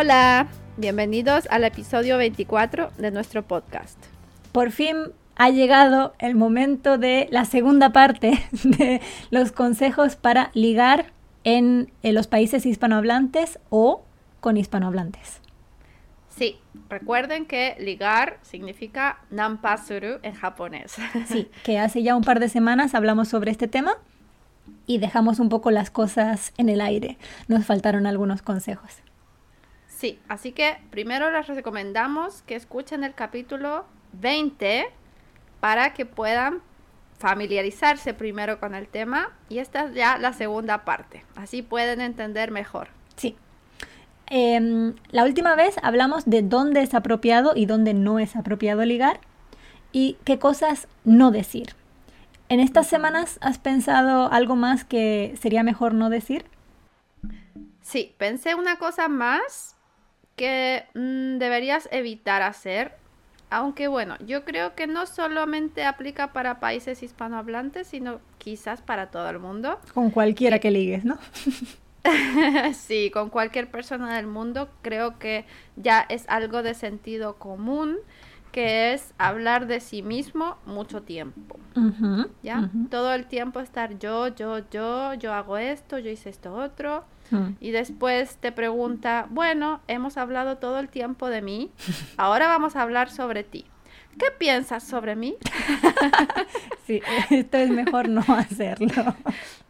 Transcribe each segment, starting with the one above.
Hola. Bienvenidos al episodio 24 de nuestro podcast. Por fin ha llegado el momento de la segunda parte de los consejos para ligar en, los países hispanohablantes o con hispanohablantes. Sí, recuerden que ligar significa nampasuru en japonés. Sí, que hace ya un par de semanas hablamos sobre este tema y dejamos un poco las cosas en el aire. Nos faltaron algunos consejos. Sí, así que primero les recomendamos que escuchen el capítulo 20 para que puedan familiarizarse primero con el tema y esta es ya la segunda parte. Así pueden entender mejor. Sí. Em, la última vez hablamos de dónde es apropiado y dónde no es apropiado ligar y qué cosas no decir. ¿En estas semanas has pensado algo más que sería mejor no decir? Sí, pensé una cosa más que mm, deberías evitar hacer. Aunque bueno, yo creo que no solamente aplica para países hispanohablantes, sino quizás para todo el mundo. Con cualquiera que ligues, ¿no? sí, con cualquier persona del mundo creo que ya es algo de sentido común que es hablar de sí mismo mucho tiempo. ¿Ya? Todo el tiempo estar yo, yo, yo, yo hago esto, yo hice esto otro. Mm. Y después te pregunta, bueno, hemos hablado todo el tiempo de mí, ahora vamos a hablar sobre ti. ¿Qué piensas sobre mí? sí, esto es mejor no hacerlo.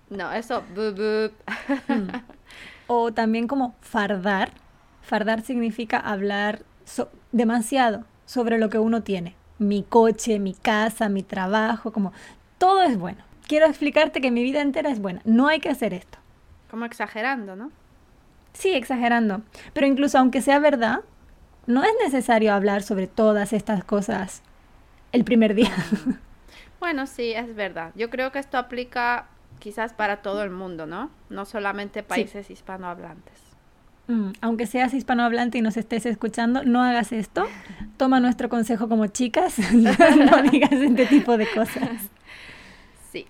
No, eso... Mm. O también como fardar. Fardar significa hablar demasiado sobre lo que uno tiene. Mi coche, mi casa, mi trabajo, como todo es bueno. Quiero explicarte que mi vida entera es buena. No hay que hacer esto. Como exagerando, ¿no? Sí, exagerando. Pero incluso aunque sea verdad, no es necesario hablar sobre todas estas cosas el primer día. Bueno, sí, es verdad. Yo creo que esto aplica quizás para todo el mundo, ¿no? No solamente países hispanohablantes. Mm, aunque seas hispanohablante y nos estés escuchando, no hagas esto. Toma nuestro consejo como chicas, no digas este tipo de cosas. Sí.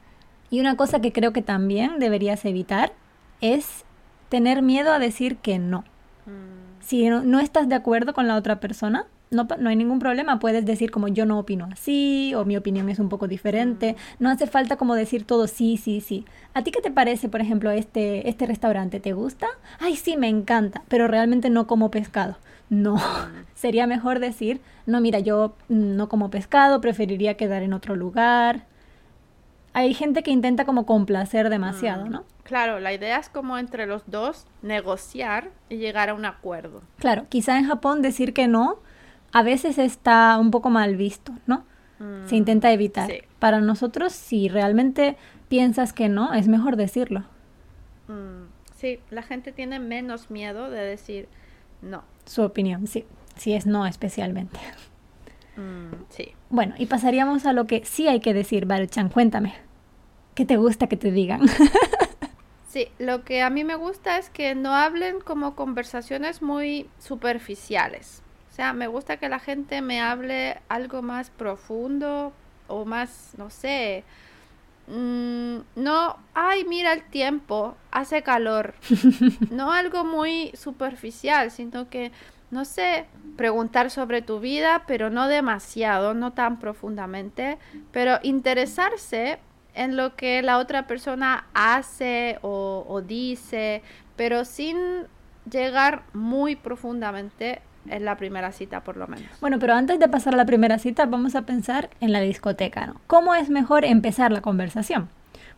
Y una cosa que creo que también deberías evitar es tener miedo a decir que no. Mm. Si no estás de acuerdo con la otra persona, no, no, hay ningún problema, puedes decir como yo no opino así o mi opinión es un poco diferente, mm. no hace falta como decir todo sí, sí, sí. ¿A ti qué te parece, por ejemplo, este, este restaurante? ¿Te gusta? Ay, sí, me encanta, pero realmente no como pescado. No, mm. sería mejor decir, no, mira, yo no como pescado, preferiría quedar en otro lugar. Hay gente que intenta como complacer demasiado. ¿no? Claro, la idea es como entre los dos negociar y llegar a un acuerdo. Claro, quizá en Japón decir que no a veces está un poco mal visto, ¿no? Se mm, intenta evitar. Para nosotros, si realmente piensas que no, es mejor decirlo. Mm, sí, la gente tiene menos miedo de decir no. Su opinión, sí. Si es no especialmente. Mm, sí. Bueno, y pasaríamos a lo que sí hay que decir, Baruchan. Cuéntame. ¿Qué te gusta que te digan? sí, lo que a mí me gusta es que no hablen como conversaciones muy superficiales sea, me gusta que la gente me hable algo más profundo o más, no sé, mm, no, ay, mira el tiempo, hace calor. no algo muy superficial, sino que, no sé, preguntar sobre tu vida, pero no demasiado, no tan profundamente, pero interesarse en lo que la otra persona hace o, o dice, pero sin llegar muy profundamente en la primera cita por lo menos. Bueno, pero antes de pasar a la primera cita vamos a pensar en la discoteca, ¿no? ¿Cómo es mejor empezar la conversación?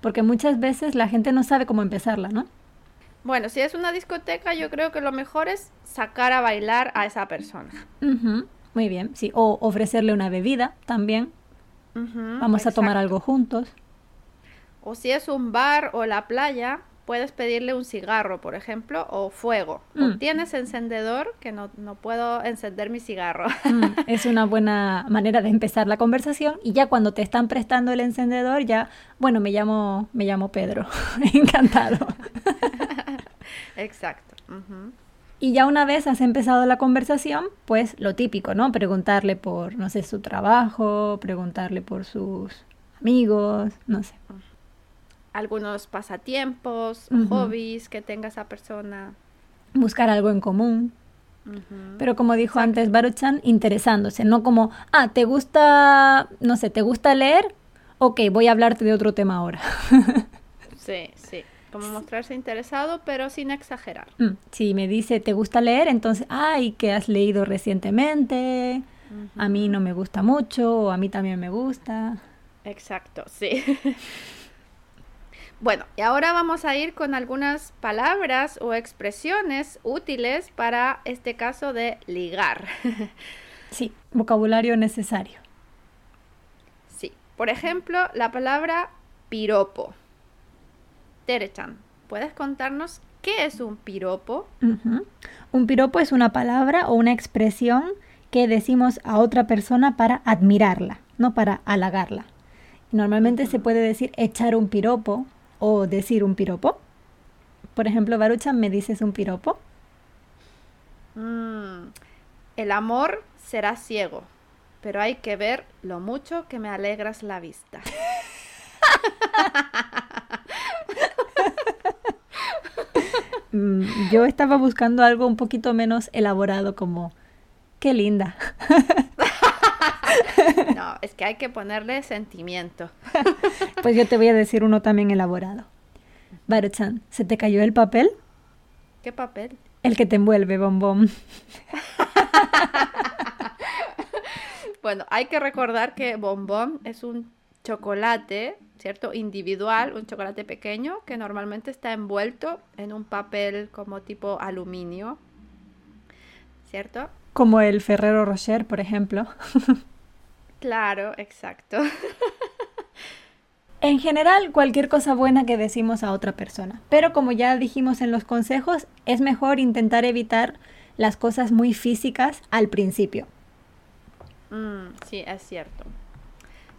Porque muchas veces la gente no sabe cómo empezarla, ¿no? Bueno, si es una discoteca, yo creo que lo mejor es sacar a bailar a esa persona. Muy bien, sí. O ofrecerle una bebida también. Vamos a tomar algo juntos. O si es un bar o la playa, puedes pedirle un cigarro, por ejemplo, o fuego. Mm. tienes encendedor, que no, puedo encender mi cigarro. Mm, es una buena manera de empezar la conversación y ya cuando te están prestando el encendedor, ya, bueno, me llamo, me llamo Pedro. Encantado. Exacto. Y ya una vez has empezado la conversación, pues lo típico, ¿no? Preguntarle por, no sé, su trabajo, preguntarle por sus amigos, no sé algunos pasatiempos, hobbies que tenga esa persona. buscar algo en común. Pero como dijo antes Baruchan, interesándose, no como, ah, ¿te gusta, no sé, ¿te gusta leer? Ok, voy a hablarte de otro tema ahora. sí, sí. Como mostrarse interesado, pero sin exagerar. Mm, si me dice, ¿te gusta leer? Entonces, ay, ¿qué has leído recientemente? A mí no me gusta mucho, o a mí también me gusta. Exacto, sí. bueno, y ahora vamos a ir con algunas palabras o expresiones útiles para este caso de ligar. sí, vocabulario necesario. Sí, por ejemplo, la palabra piropo. Terechan, ¿puedes contarnos qué es un piropo? Un piropo es una palabra o una expresión que decimos a otra persona para admirarla, no para halagarla. Normalmente se puede decir echar un piropo o decir un piropo. Por ejemplo, Baruchan, ¿me dices un piropo? Mm, el amor será ciego, pero hay que ver lo mucho que me alegras la vista. Mm, yo estaba buscando algo un poquito menos elaborado como, qué linda. Que hay que ponerle sentimiento. pues yo te voy a decir uno también elaborado. Baruchan, ¿se te cayó el papel? ¿Qué papel? El que te envuelve, bombón. bueno, hay que recordar que bombón es un chocolate ¿cierto? Individual, un chocolate pequeño que normalmente está envuelto en un papel como tipo aluminio, ¿cierto? Como el Ferrero Rocher, por ejemplo. claro, exacto. en general, cualquier cosa buena que decimos a otra persona. Pero como ya dijimos en los consejos, es mejor intentar evitar las cosas muy físicas al principio. Mm, sí, es cierto.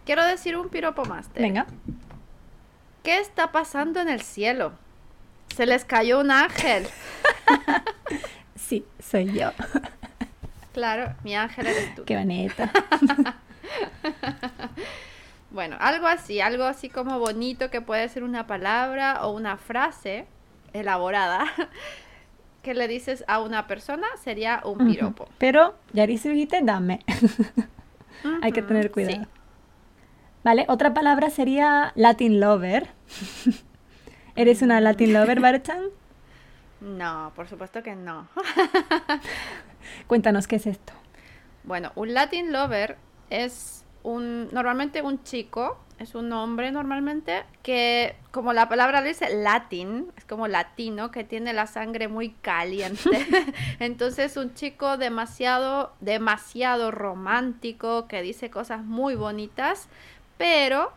Quiero decir un piropo más. Venga. ¿Qué está pasando en el cielo? Se les cayó un ángel. sí, soy yo. Claro, mi ángel eres tú. Qué bonita. bueno, algo así, algo así como bonito que puede ser una palabra o una frase elaborada que le dices a una persona sería un piropo. Pero, ya dijiste, dame. Hay que tener cuidado. ¿Vale? Otra palabra sería Latin lover. ¿Eres una Latin lover, Baruchan? No, por supuesto que no. Cuéntanos qué es esto. Bueno, un Latin lover es un normalmente un chico, es un hombre normalmente que como la palabra dice latin, es como latino que tiene la sangre muy caliente. Entonces un chico demasiado demasiado romántico que dice cosas muy bonitas pero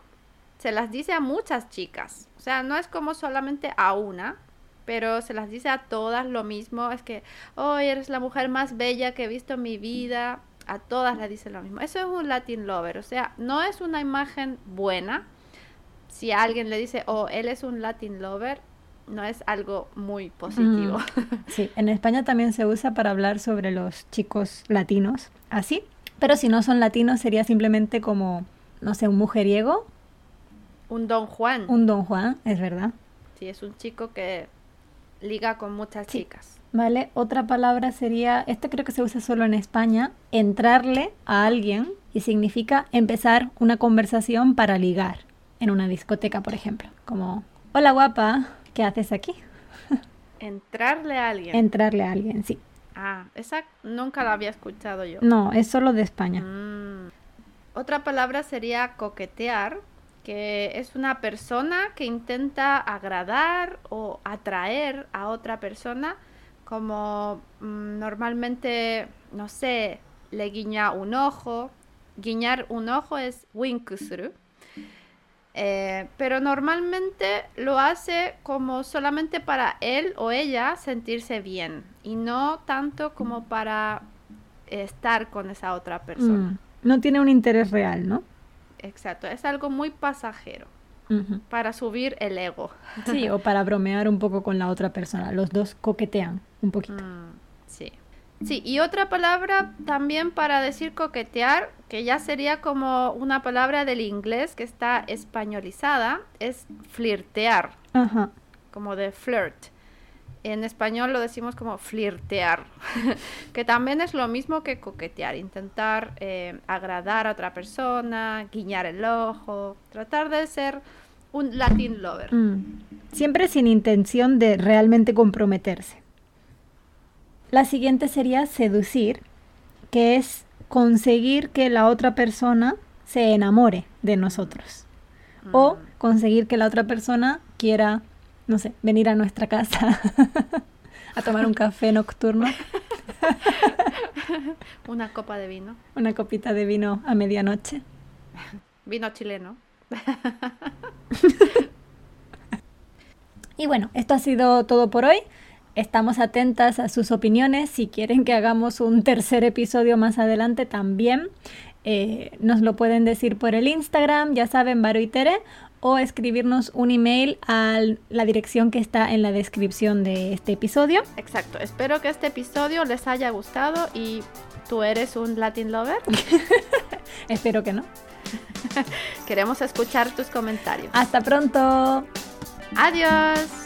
se las dice a muchas chicas. O sea, no es como solamente a una, pero se las dice a todas lo mismo. Es que, oh, eres la mujer más bella que he visto en mi vida. A todas le dice lo mismo. Eso es un Latin lover. O sea, no es una imagen buena. Si a alguien le dice, oh, él es un Latin lover, no es algo muy positivo. Mm, sí, en España también se usa para hablar sobre los chicos latinos, así. Pero si no son latinos sería simplemente como no sé, un mujeriego. Un don Juan. Un don Juan, es verdad. Sí, es un chico que liga con muchas chicas. Vale, otra palabra sería, esto creo que se usa solo en España, entrarle a alguien y significa empezar una conversación para ligar en una discoteca, por ejemplo. Como, hola guapa, ¿qué haces aquí? Entrarle a alguien. Entrarle a alguien, sí. Ah, esa nunca la había escuchado yo. No, es solo de España. Mm. Otra palabra sería coquetear, que es una persona que intenta agradar o atraer a otra persona, como mm, normalmente, no sé, le guiña un ojo. Guiñar un ojo es winkusuru. Eh, pero normalmente lo hace como solamente para él o ella sentirse bien y no tanto como para estar con esa otra persona. Mm. No tiene un interés real, ¿no? Exacto, es algo muy pasajero. Para subir el ego. Sí, o para bromear un poco con la otra persona. Los dos coquetean un poquito. Mm, sí. Sí, y otra palabra también para decir coquetear, que ya sería como una palabra del inglés que está españolizada, es flirtear. Ajá. Como de flirt. En español lo decimos como flirtear, que también es lo mismo que coquetear, intentar eh, agradar a otra persona, guiñar el ojo, tratar de ser un Latin lover. Mm. Siempre sin intención de realmente comprometerse. La siguiente sería seducir, que es conseguir que la otra persona se enamore de nosotros. O mm. conseguir que la otra persona quiera no sé, venir a nuestra casa a tomar un café nocturno. Una copa de vino. Una copita de vino a medianoche. Vino chileno. y bueno, esto ha sido todo por hoy. Estamos atentas a sus opiniones. Si quieren que hagamos un tercer episodio más adelante también, eh, nos lo pueden decir por el Instagram, ya saben, Baro y Tere, o escribirnos un email a la dirección que está en la descripción de este episodio. Exacto, espero que este episodio les haya gustado y tú eres un Latin lover. espero que no. Queremos escuchar tus comentarios. Hasta pronto. Adiós.